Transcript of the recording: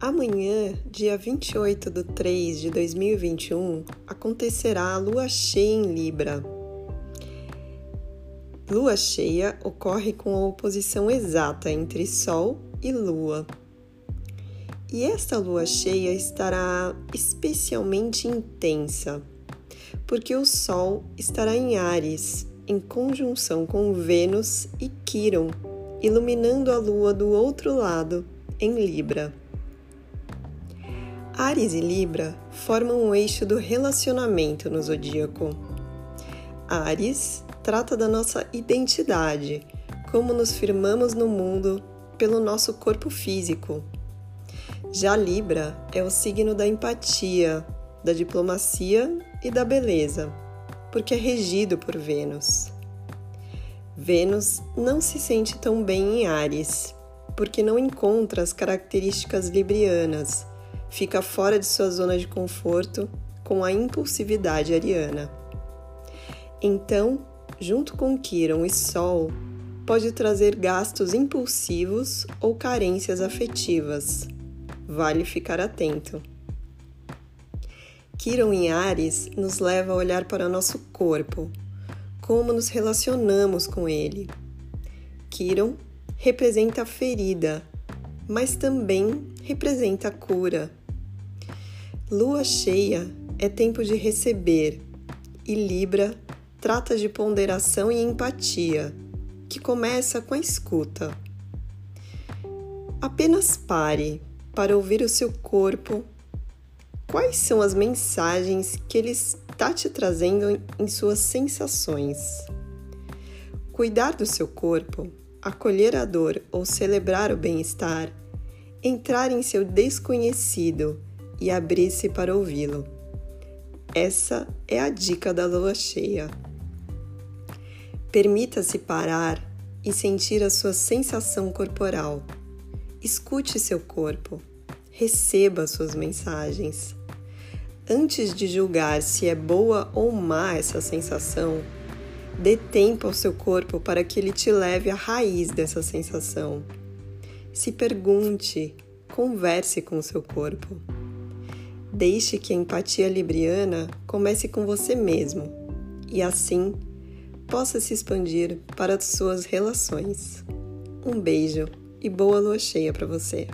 Amanhã, dia 28 de 3 de 2021, acontecerá a lua cheia em Libra. Lua cheia ocorre com a oposição exata entre Sol e Lua. E esta lua cheia estará especialmente intensa, porque o Sol estará em Ares, em conjunção com Vênus e Quiron, iluminando a lua do outro lado, em Libra. Ares e Libra formam o eixo do relacionamento no zodíaco. Ares trata da nossa identidade, como nos firmamos no mundo pelo nosso corpo físico. Já Libra é o signo da empatia, da diplomacia e da beleza, porque é regido por Vênus. Vênus não se sente tão bem em Ares, porque não encontra as características librianas fica fora de sua zona de conforto com a impulsividade ariana. Então, junto com Quiron e Sol, pode trazer gastos impulsivos ou carências afetivas. Vale ficar atento. Quiron em Ares nos leva a olhar para nosso corpo, como nos relacionamos com ele. Quiron representa a ferida, mas também representa a cura. Lua cheia é tempo de receber e Libra trata de ponderação e empatia, que começa com a escuta. Apenas pare para ouvir o seu corpo. Quais são as mensagens que ele está te trazendo em suas sensações? Cuidar do seu corpo, acolher a dor ou celebrar o bem-estar, entrar em seu desconhecido e abrir-se para ouvi-lo. Essa é a dica da lua cheia. Permita-se parar e sentir a sua sensação corporal. Escute seu corpo. Receba suas mensagens. Antes de julgar se é boa ou má essa sensação, dê tempo ao seu corpo para que ele te leve à raiz dessa sensação. Se pergunte, converse com o seu corpo. Deixe que a empatia libriana comece com você mesmo e assim possa se expandir para as suas relações. Um beijo e boa lua cheia para você!